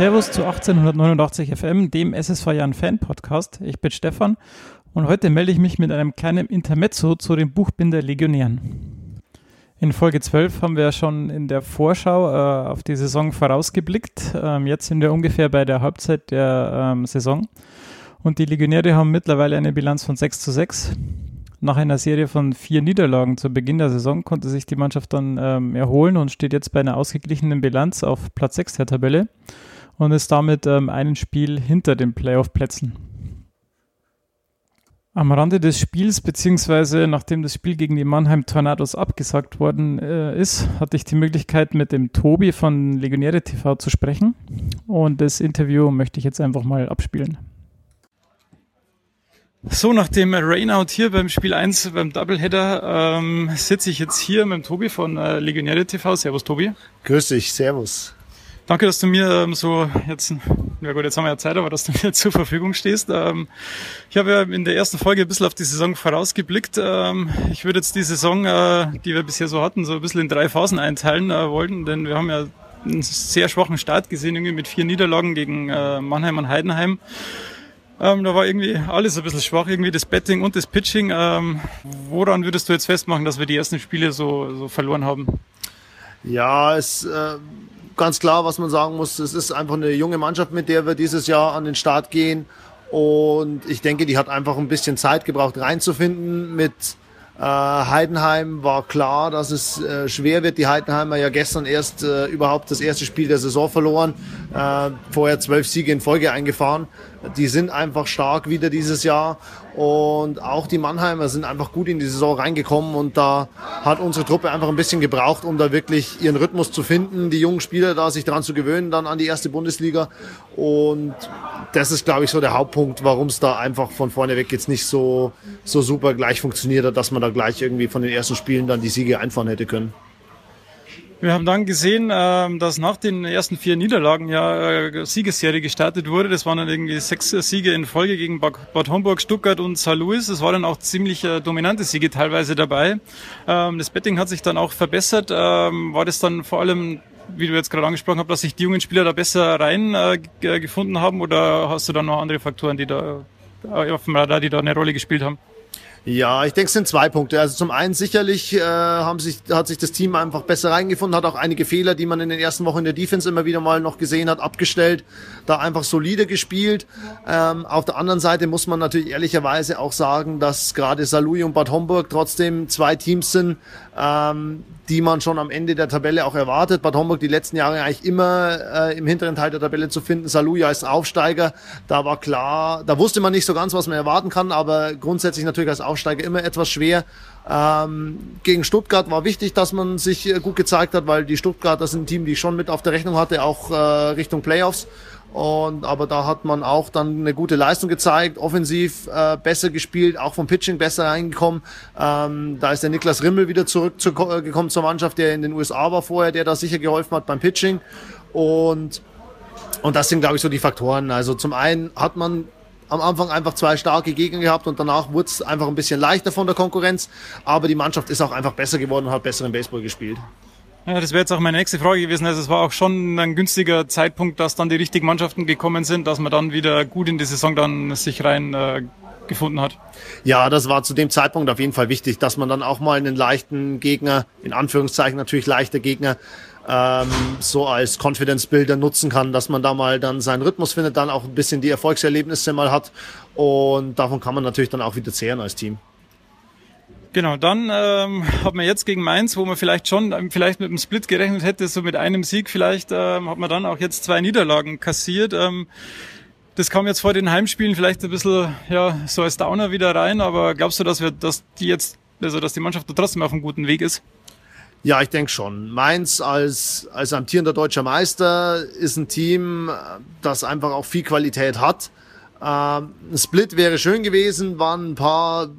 Servus zu 1889 FM, dem SSV Jan Fan Podcast. Ich bin Stefan und heute melde ich mich mit einem kleinen Intermezzo zu den Buchbinder Legionären. In Folge 12 haben wir schon in der Vorschau äh, auf die Saison vorausgeblickt. Ähm, jetzt sind wir ungefähr bei der Halbzeit der ähm, Saison. Und die Legionäre haben mittlerweile eine Bilanz von 6 zu 6. Nach einer Serie von vier Niederlagen zu Beginn der Saison konnte sich die Mannschaft dann ähm, erholen und steht jetzt bei einer ausgeglichenen Bilanz auf Platz 6 der Tabelle und ist damit ähm, ein Spiel hinter den Playoff-Plätzen. Am Rande des Spiels, beziehungsweise nachdem das Spiel gegen die Mannheim Tornados abgesagt worden äh, ist, hatte ich die Möglichkeit, mit dem Tobi von Legionäre TV zu sprechen. Und das Interview möchte ich jetzt einfach mal abspielen. So, nach dem Rainout hier beim Spiel 1, beim Doubleheader, ähm, sitze ich jetzt hier mit dem Tobi von äh, Legionäre TV. Servus, Tobi. Grüß dich, servus. Danke, dass du mir ähm, so jetzt, ja gut, jetzt haben wir ja Zeit, aber dass du mir zur Verfügung stehst. Ähm, ich habe ja in der ersten Folge ein bisschen auf die Saison vorausgeblickt. Ähm, ich würde jetzt die Saison, äh, die wir bisher so hatten, so ein bisschen in drei Phasen einteilen äh, wollten, denn wir haben ja einen sehr schwachen Start gesehen, irgendwie mit vier Niederlagen gegen äh, Mannheim und Heidenheim. Ähm, da war irgendwie alles ein bisschen schwach, irgendwie das Betting und das Pitching. Ähm, woran würdest du jetzt festmachen, dass wir die ersten Spiele so, so verloren haben? Ja, es äh, ganz klar, was man sagen muss, es ist einfach eine junge Mannschaft, mit der wir dieses Jahr an den Start gehen. Und ich denke, die hat einfach ein bisschen Zeit gebraucht, reinzufinden mit äh, Heidenheim war klar, dass es äh, schwer wird. Die Heidenheimer ja gestern erst äh, überhaupt das erste Spiel der Saison verloren, äh, vorher zwölf Siege in Folge eingefahren. Die sind einfach stark wieder dieses Jahr. Und auch die Mannheimer sind einfach gut in die Saison reingekommen. Und da hat unsere Truppe einfach ein bisschen gebraucht, um da wirklich ihren Rhythmus zu finden, die jungen Spieler da sich dran zu gewöhnen, dann an die erste Bundesliga. Und das ist, glaube ich, so der Hauptpunkt, warum es da einfach von vorne weg jetzt nicht so, so super gleich funktioniert hat, dass man da gleich irgendwie von den ersten Spielen dann die Siege einfahren hätte können. Wir haben dann gesehen, ähm, dass nach den ersten vier Niederlagen ja äh, Siegesserie gestartet wurde. Das waren dann irgendwie sechs Siege in Folge gegen Bad Homburg, Stuttgart und St. Louis. Es waren dann auch ziemlich äh, dominante Siege teilweise dabei. Ähm, das Betting hat sich dann auch verbessert. Ähm, war das dann vor allem wie du jetzt gerade angesprochen hast, dass sich die jungen Spieler da besser rein äh, gefunden haben oder hast du dann noch andere Faktoren, die da auf dem Radar, die da eine Rolle gespielt haben? Ja, ich denke, es sind zwei Punkte. Also zum einen sicherlich äh, haben sich, hat sich das Team einfach besser reingefunden, hat auch einige Fehler, die man in den ersten Wochen in der Defense immer wieder mal noch gesehen hat, abgestellt, da einfach solide gespielt. Ähm, auf der anderen Seite muss man natürlich ehrlicherweise auch sagen, dass gerade Salui und Bad Homburg trotzdem zwei Teams sind, ähm, die man schon am Ende der Tabelle auch erwartet. Bad Homburg die letzten Jahre eigentlich immer äh, im hinteren Teil der Tabelle zu finden. Saluja als Aufsteiger, da war klar, da wusste man nicht so ganz, was man erwarten kann, aber grundsätzlich natürlich als Aufsteiger immer etwas schwer. Ähm, gegen Stuttgart war wichtig, dass man sich äh, gut gezeigt hat, weil die Stuttgarter sind ein Team, die ich schon mit auf der Rechnung hatte, auch äh, Richtung Playoffs. Und aber da hat man auch dann eine gute Leistung gezeigt, offensiv äh, besser gespielt, auch vom Pitching besser reingekommen. Ähm, da ist der Niklas Rimmel wieder zurückgekommen äh, zur Mannschaft, der in den USA war vorher, der da sicher geholfen hat beim Pitching. Und und das sind, glaube ich, so die Faktoren. Also zum einen hat man am Anfang einfach zwei starke Gegner gehabt und danach wurde es einfach ein bisschen leichter von der Konkurrenz. Aber die Mannschaft ist auch einfach besser geworden und hat besseren Baseball gespielt. Ja, das wäre jetzt auch meine nächste Frage gewesen. Also es war auch schon ein günstiger Zeitpunkt, dass dann die richtigen Mannschaften gekommen sind, dass man dann wieder gut in die Saison dann sich rein äh, gefunden hat. Ja, das war zu dem Zeitpunkt auf jeden Fall wichtig, dass man dann auch mal einen leichten Gegner, in Anführungszeichen natürlich leichter Gegner, ähm, so als Confidence Builder nutzen kann, dass man da mal dann seinen Rhythmus findet, dann auch ein bisschen die Erfolgserlebnisse mal hat und davon kann man natürlich dann auch wieder zehren als Team. Genau, dann ähm, hat man jetzt gegen Mainz, wo man vielleicht schon ähm, vielleicht mit einem Split gerechnet hätte, so mit einem Sieg vielleicht, ähm, hat man dann auch jetzt zwei Niederlagen kassiert. Ähm, das kam jetzt vor den Heimspielen vielleicht ein bisschen ja so als Downer wieder rein, aber glaubst du, dass wir, dass die jetzt, also dass die Mannschaft da trotzdem auf einem guten Weg ist? Ja, ich denke schon. Mainz als, als amtierender deutscher Meister ist ein Team, das einfach auch viel Qualität hat. Ähm, ein Split wäre schön gewesen, waren ein paar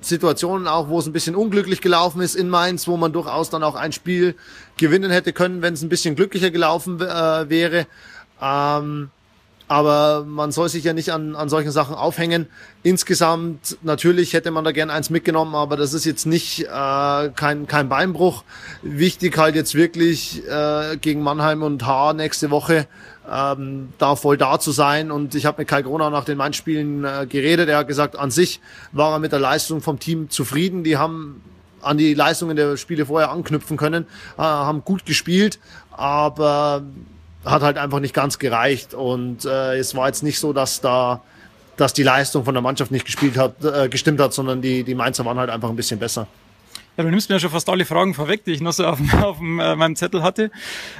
Situationen auch, wo es ein bisschen unglücklich gelaufen ist in Mainz, wo man durchaus dann auch ein Spiel gewinnen hätte können, wenn es ein bisschen glücklicher gelaufen äh, wäre. Ähm, aber man soll sich ja nicht an, an solchen Sachen aufhängen. Insgesamt, natürlich hätte man da gern eins mitgenommen, aber das ist jetzt nicht äh, kein, kein Beinbruch. Wichtig halt jetzt wirklich äh, gegen Mannheim und Haar nächste Woche ähm, da voll da zu sein. Und ich habe mit Kai Gronau nach den Main-Spielen äh, geredet. Er hat gesagt, an sich war er mit der Leistung vom Team zufrieden. Die haben an die Leistungen der Spiele vorher anknüpfen können, äh, haben gut gespielt, aber hat halt einfach nicht ganz gereicht. Und äh, es war jetzt nicht so, dass da dass die Leistung von der Mannschaft nicht gespielt hat, äh, gestimmt hat, sondern die, die Mainzer waren halt einfach ein bisschen besser. Ja, du nimmst mir ja schon fast alle Fragen vorweg, die ich noch so auf, auf äh, meinem Zettel hatte.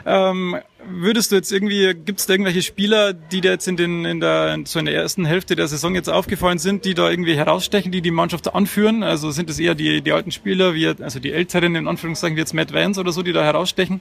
Ähm, würdest du jetzt irgendwie, gibt es da irgendwelche Spieler, die dir jetzt in, den, in, der, so in der ersten Hälfte der Saison jetzt aufgefallen sind, die da irgendwie herausstechen, die die Mannschaft anführen? Also sind es eher die, die alten Spieler, wie, also die älteren in Anführungszeichen, wie jetzt Matt Vance oder so, die da herausstechen?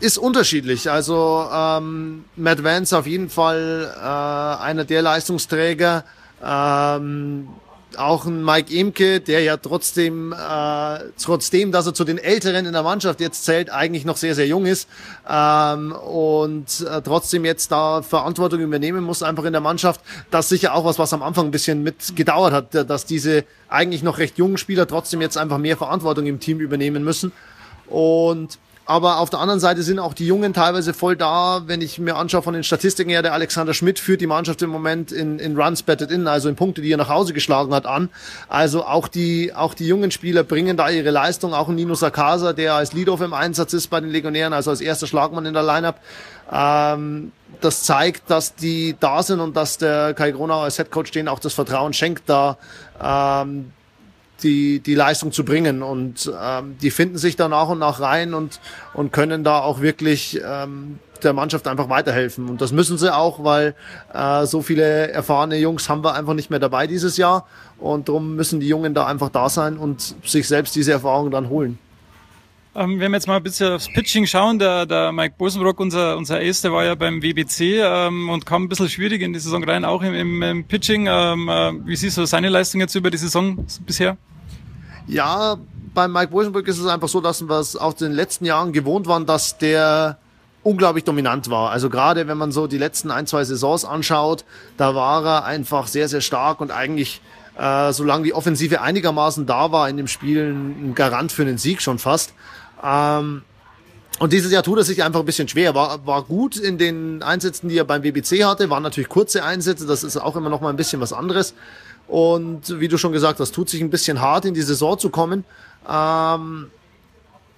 Ist unterschiedlich. Also ähm, Matt Vance auf jeden Fall äh, einer der Leistungsträger. Ähm, auch ein Mike Imke, der ja trotzdem, äh, trotzdem, dass er zu den Älteren in der Mannschaft jetzt zählt, eigentlich noch sehr, sehr jung ist ähm, und äh, trotzdem jetzt da Verantwortung übernehmen muss, einfach in der Mannschaft. Das ist sicher auch was, was am Anfang ein bisschen mit gedauert hat, dass diese eigentlich noch recht jungen Spieler trotzdem jetzt einfach mehr Verantwortung im Team übernehmen müssen. Und aber auf der anderen Seite sind auch die Jungen teilweise voll da. Wenn ich mir anschaue von den Statistiken her, der Alexander Schmidt führt die Mannschaft im Moment in, in Runs batted in, also in Punkte, die er nach Hause geschlagen hat, an. Also auch die, auch die jungen Spieler bringen da ihre Leistung. Auch ein Nino Sakasa, der als Leadoff im Einsatz ist bei den Legionären, also als erster Schlagmann in der Lineup. Ähm, das zeigt, dass die da sind und dass der Kai Gronau als Headcoach denen auch das Vertrauen schenkt, da ähm, die, die Leistung zu bringen. Und ähm, die finden sich da nach und nach rein und, und können da auch wirklich ähm, der Mannschaft einfach weiterhelfen. Und das müssen sie auch, weil äh, so viele erfahrene Jungs haben wir einfach nicht mehr dabei dieses Jahr. Und darum müssen die Jungen da einfach da sein und sich selbst diese Erfahrungen dann holen. Ähm, wenn wir jetzt mal ein bisschen aufs Pitching schauen, der, der Mike Bosenbrock, unser, unser Ace, der war ja beim WBC ähm, und kam ein bisschen schwierig in die Saison rein, auch im, im, im Pitching. Ähm, äh, wie siehst du seine Leistung jetzt über die Saison bisher? Ja, beim Mike Bosenbrock ist es einfach so, dass wir es aus den letzten Jahren gewohnt waren, dass der unglaublich dominant war. Also gerade wenn man so die letzten ein, zwei Saisons anschaut, da war er einfach sehr, sehr stark und eigentlich äh, solange die Offensive einigermaßen da war in dem Spiel, ein Garant für einen Sieg schon fast. Ähm, und dieses Jahr tut er sich einfach ein bisschen schwer. War, war gut in den Einsätzen, die er beim WBC hatte. Waren natürlich kurze Einsätze. Das ist auch immer noch mal ein bisschen was anderes. Und wie du schon gesagt hast, tut sich ein bisschen hart, in die Saison zu kommen. Ähm,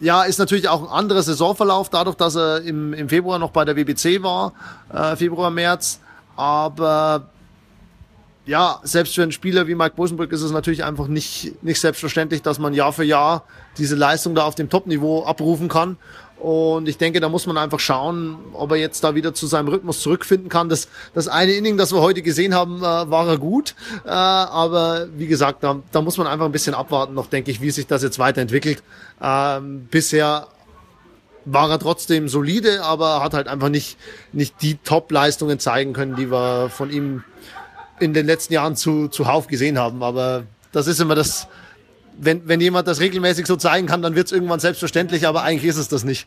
ja, ist natürlich auch ein anderer Saisonverlauf, dadurch, dass er im, im Februar noch bei der WBC war, äh, Februar, März. Aber ja, selbst für einen Spieler wie Mike Bosenbrück ist es natürlich einfach nicht, nicht selbstverständlich, dass man Jahr für Jahr diese Leistung da auf dem Top-Niveau abrufen kann. Und ich denke, da muss man einfach schauen, ob er jetzt da wieder zu seinem Rhythmus zurückfinden kann. Das, das eine Inning, das wir heute gesehen haben, äh, war er gut. Äh, aber wie gesagt, da, da muss man einfach ein bisschen abwarten noch, denke ich, wie sich das jetzt weiterentwickelt. Ähm, bisher war er trotzdem solide, aber hat halt einfach nicht, nicht die Top-Leistungen zeigen können, die wir von ihm in den letzten Jahren zu, zuhauf gesehen haben. Aber das ist immer das, wenn, wenn jemand das regelmäßig so zeigen kann, dann wird es irgendwann selbstverständlich, aber eigentlich ist es das nicht.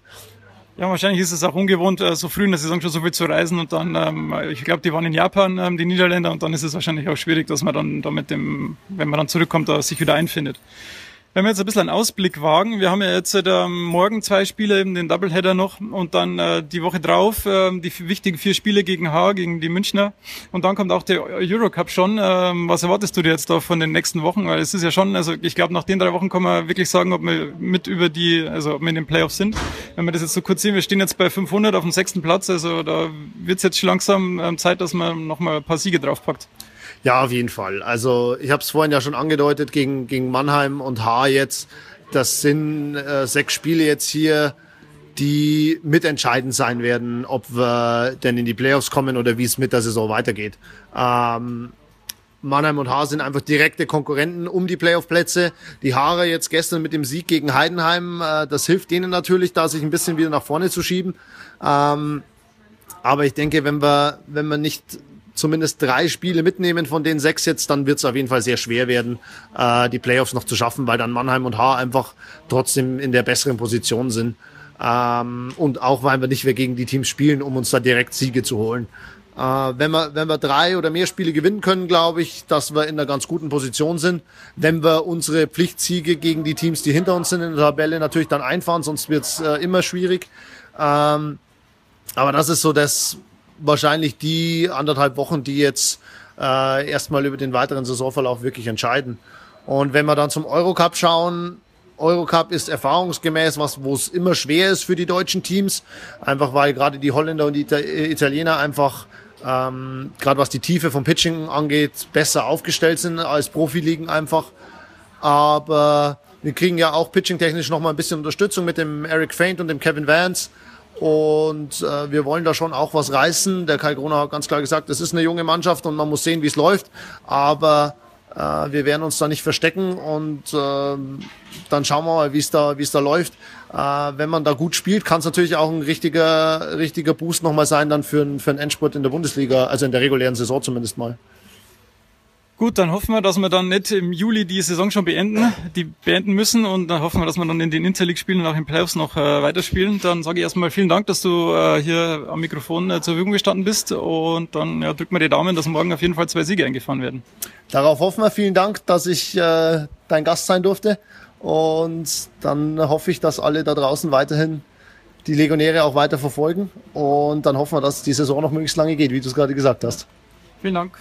Ja, wahrscheinlich ist es auch ungewohnt, äh, so früh in der Saison schon so viel zu reisen und dann, ähm, ich glaube, die waren in Japan, ähm, die Niederländer, und dann ist es wahrscheinlich auch schwierig, dass man dann da mit dem, wenn man dann zurückkommt, da sich wieder einfindet. Wenn wir jetzt ein bisschen einen Ausblick wagen, wir haben ja jetzt äh, morgen zwei Spiele, eben den Doubleheader noch und dann äh, die Woche drauf äh, die wichtigen vier Spiele gegen H, gegen die Münchner und dann kommt auch der Eurocup schon. Ähm, was erwartest du dir jetzt da von den nächsten Wochen? Weil es ist ja schon, also ich glaube, nach den drei Wochen kann man wirklich sagen, ob wir mit über die, also ob wir in den Playoffs sind. Wenn wir das jetzt so kurz sehen, wir stehen jetzt bei 500 auf dem sechsten Platz, also da wird es jetzt schon langsam ähm, Zeit, dass man nochmal ein paar Siege draufpackt. Ja, auf jeden Fall. Also ich habe es vorhin ja schon angedeutet gegen, gegen Mannheim und Haar jetzt. Das sind äh, sechs Spiele jetzt hier, die mitentscheidend sein werden, ob wir denn in die Playoffs kommen oder wie es mit der Saison weitergeht. Ähm, Mannheim und Haar sind einfach direkte Konkurrenten um die Playoff-Plätze. Die Haare jetzt gestern mit dem Sieg gegen Heidenheim, äh, das hilft denen natürlich, da sich ein bisschen wieder nach vorne zu schieben. Ähm, aber ich denke, wenn wir, wenn wir nicht zumindest drei Spiele mitnehmen von den sechs jetzt, dann wird es auf jeden Fall sehr schwer werden, äh, die Playoffs noch zu schaffen, weil dann Mannheim und Haar einfach trotzdem in der besseren Position sind. Ähm, und auch weil wir nicht mehr gegen die Teams spielen, um uns da direkt Siege zu holen. Äh, wenn, wir, wenn wir drei oder mehr Spiele gewinnen können, glaube ich, dass wir in einer ganz guten Position sind. Wenn wir unsere Pflichtsiege gegen die Teams, die hinter uns sind in der Tabelle, natürlich dann einfahren, sonst wird's äh, immer schwierig. Ähm, aber das ist so das wahrscheinlich die anderthalb Wochen, die jetzt äh, erstmal über den weiteren Saisonverlauf wirklich entscheiden. Und wenn wir dann zum Eurocup schauen, Eurocup ist erfahrungsgemäß was, wo es immer schwer ist für die deutschen Teams, einfach weil gerade die Holländer und die Italiener einfach ähm, gerade was die Tiefe vom Pitching angeht, besser aufgestellt sind als Profiligen einfach. Aber wir kriegen ja auch pitching-technisch nochmal ein bisschen Unterstützung mit dem Eric Faint und dem Kevin Vance. Und äh, wir wollen da schon auch was reißen. Der Kai Gruner hat ganz klar gesagt, das ist eine junge Mannschaft und man muss sehen, wie es läuft. Aber äh, wir werden uns da nicht verstecken und äh, dann schauen wir mal, wie es da, wie es da läuft. Äh, wenn man da gut spielt, kann es natürlich auch ein richtiger, richtiger Boost nochmal sein dann für, für einen Endspurt in der Bundesliga, also in der regulären Saison zumindest mal. Gut, dann hoffen wir, dass wir dann nicht im Juli die Saison schon beenden, die beenden müssen und dann hoffen wir, dass wir dann in den Interleague-Spielen und auch in Playoffs noch äh, weiterspielen. Dann sage ich erstmal vielen Dank, dass du äh, hier am Mikrofon äh, zur Verfügung gestanden bist und dann ja, drücken wir die Daumen, dass morgen auf jeden Fall zwei Siege eingefahren werden. Darauf hoffen wir. Vielen Dank, dass ich äh, dein Gast sein durfte und dann hoffe ich, dass alle da draußen weiterhin die Legionäre auch weiter verfolgen und dann hoffen wir, dass die Saison noch möglichst lange geht, wie du es gerade gesagt hast. Vielen Dank.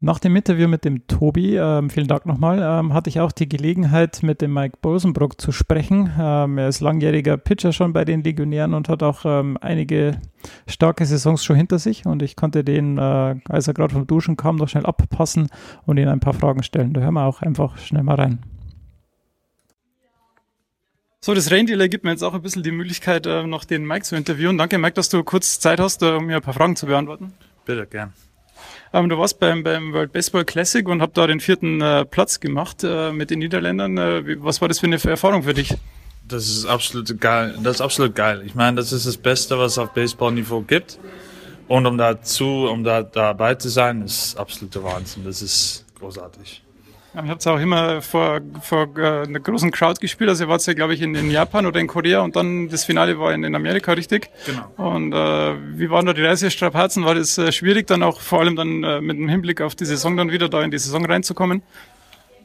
Nach dem Interview mit dem Tobi, ähm, vielen Dank nochmal, ähm, hatte ich auch die Gelegenheit, mit dem Mike Bosenbrock zu sprechen. Ähm, er ist langjähriger Pitcher schon bei den Legionären und hat auch ähm, einige starke Saisons schon hinter sich. Und ich konnte den, äh, als er gerade vom Duschen kam, noch schnell abpassen und ihn ein paar Fragen stellen. Da hören wir auch einfach schnell mal rein. So, das Renndealer gibt mir jetzt auch ein bisschen die Möglichkeit, äh, noch den Mike zu interviewen. Danke, Mike, dass du kurz Zeit hast, äh, um mir ein paar Fragen zu beantworten. Bitte, gern. Ähm, du warst beim, beim World Baseball Classic und hab da den vierten äh, Platz gemacht äh, mit den Niederländern. Äh, wie, was war das für eine Erfahrung für dich? Das ist absolut geil. Das ist absolut geil. Ich meine, das ist das Beste, was es auf Baseballniveau gibt. Und um dazu, um da dabei zu sein, ist absoluter Wahnsinn. Das ist großartig. Ich habe es auch immer vor, vor äh, einer großen Crowd gespielt. Also ihr wart ja, glaube ich, in, in, Japan oder in Korea und dann das Finale war in, in Amerika, richtig? Genau. Und äh, wie waren da die Reisestrapazen? War das äh, schwierig, dann auch vor allem dann äh, mit dem Hinblick auf die Saison dann wieder da in die Saison reinzukommen?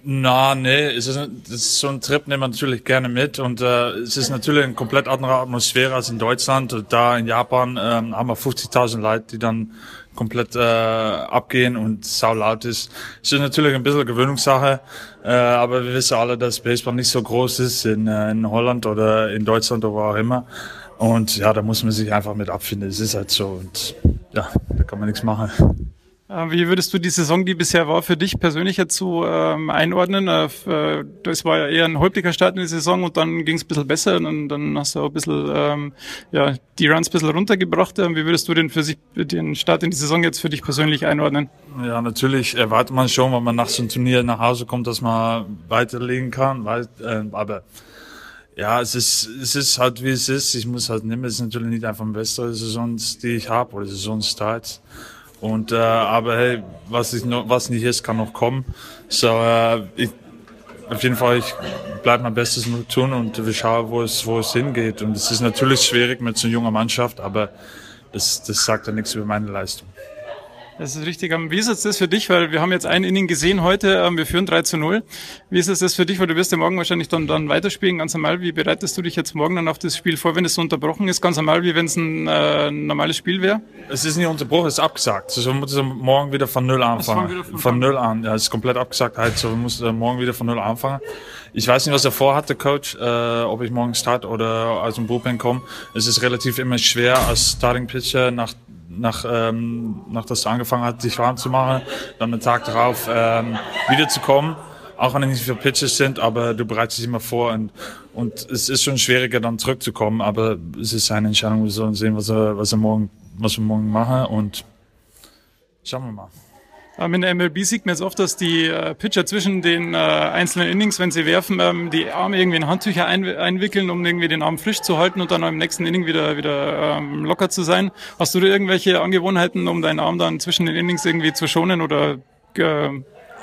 Na, nee, es ist, das ist so ein Trip, nehmen wir natürlich gerne mit und äh, es ist natürlich eine komplett andere Atmosphäre als in Deutschland. Da in Japan ähm, haben wir 50.000 Leute, die dann komplett äh, abgehen und sau laut ist. Es ist natürlich ein bisschen Gewöhnungssache, äh, aber wir wissen alle, dass Baseball nicht so groß ist in, äh, in Holland oder in Deutschland oder wo auch immer. Und ja, da muss man sich einfach mit abfinden. Es ist halt so und ja, da kann man nichts machen. Äh, wie würdest du die Saison, die bisher war, für dich persönlich so ähm, einordnen? Äh, äh, das war ja eher ein holpriger Start in die Saison und dann ging es ein bisschen besser und dann hast du auch ein bisschen ähm, ja, die Runs ein bisschen runtergebracht. Äh, wie würdest du denn für sich den Start in die Saison jetzt für dich persönlich einordnen? Ja, natürlich erwartet man schon, wenn man nach so einem Turnier nach Hause kommt, dass man weiterlegen kann. Weil, äh, aber ja, es ist, es ist halt wie es ist. Ich muss halt nehmen, es ist natürlich nicht einfach eine bessere Saison, die ich habe oder Saisonstart. Und äh, aber hey, was ich noch, was nicht ist, kann noch kommen. So, äh, ich, auf jeden Fall, ich bleibe mein Bestes tun und wir schauen, wo es, wo es hingeht. Und es ist natürlich schwierig mit so einer jungen Mannschaft, aber das, das sagt ja nichts über meine Leistung. Das ist richtig. Wie ist es das für dich? Weil wir haben jetzt ein Inning gesehen heute, ähm, wir führen 3 zu 0. Wie ist es das für dich? Weil du wirst ja morgen wahrscheinlich dann, dann weiterspielen, ganz normal. Wie bereitest du dich jetzt morgen dann auf das Spiel vor, wenn es so unterbrochen ist? Ganz normal, wie wenn es ein äh, normales Spiel wäre? Es ist nicht unterbrochen, es ist abgesagt. Also wir müssen morgen wieder von Null anfangen. Von, von Null an. Ja, es ist komplett abgesagt. Also wir müssen morgen wieder von Null anfangen. Ich weiß nicht, was er vorhat, der Coach, äh, ob ich morgen start oder aus dem Bullpen komme. Es ist relativ immer schwer als Starting Pitcher nach nach, ähm, nach das angefangen hat, sich warm zu machen, dann einen Tag darauf ähm, wiederzukommen. Auch wenn es nicht viele Pitches sind, aber du bereitest dich immer vor und, und es ist schon schwieriger, dann zurückzukommen. Aber es ist seine Entscheidung. Wir sollen sehen, was er, was er morgen, was wir morgen machen und schauen wir mal. Ähm, in der MLB sieht man jetzt oft, dass die äh, Pitcher zwischen den äh, einzelnen Innings, wenn sie werfen, ähm, die Arme irgendwie in Handtücher ein, einwickeln, um irgendwie den Arm frisch zu halten und dann im nächsten Inning wieder, wieder ähm, locker zu sein. Hast du da irgendwelche Angewohnheiten, um deinen Arm dann zwischen den Innings irgendwie zu schonen oder äh,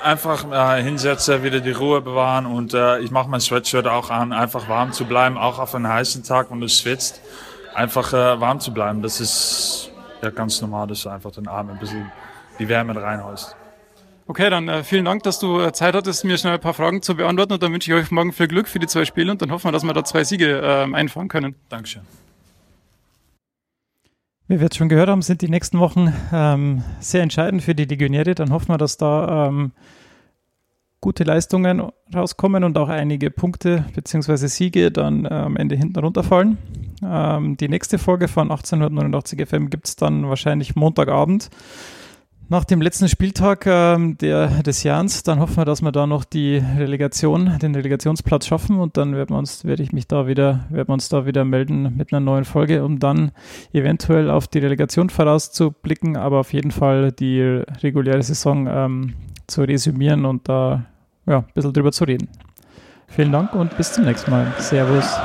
einfach äh, hinsetzen, wieder die Ruhe bewahren und äh, ich mache mein Sweatshirt auch an, einfach warm zu bleiben, auch auf einem heißen Tag, wenn du schwitzt, einfach äh, warm zu bleiben. Das ist ja, ganz normal, dass du einfach den Arm ein bisschen die Wärme reinholst. Okay, dann äh, vielen Dank, dass du äh, Zeit hattest, mir schnell ein paar Fragen zu beantworten und dann wünsche ich euch morgen viel Glück für die zwei Spiele und dann hoffen wir, dass wir da zwei Siege äh, einfahren können. Dankeschön. Wie wir jetzt schon gehört haben, sind die nächsten Wochen ähm, sehr entscheidend für die Legionäre. Dann hoffen wir, dass da ähm, gute Leistungen rauskommen und auch einige Punkte bzw. Siege dann äh, am Ende hinten runterfallen. Ähm, die nächste Folge von 1889 FM gibt es dann wahrscheinlich Montagabend nach dem letzten Spieltag ähm, der, des Jahres, dann hoffen wir, dass wir da noch die Relegation, den Relegationsplatz schaffen und dann werden wir uns, werde ich mich da wieder, werden wir uns da wieder melden mit einer neuen Folge, um dann eventuell auf die Relegation vorauszublicken, aber auf jeden Fall die reguläre Saison ähm, zu resümieren und da ja, ein bisschen drüber zu reden. Vielen Dank und bis zum nächsten Mal. Servus.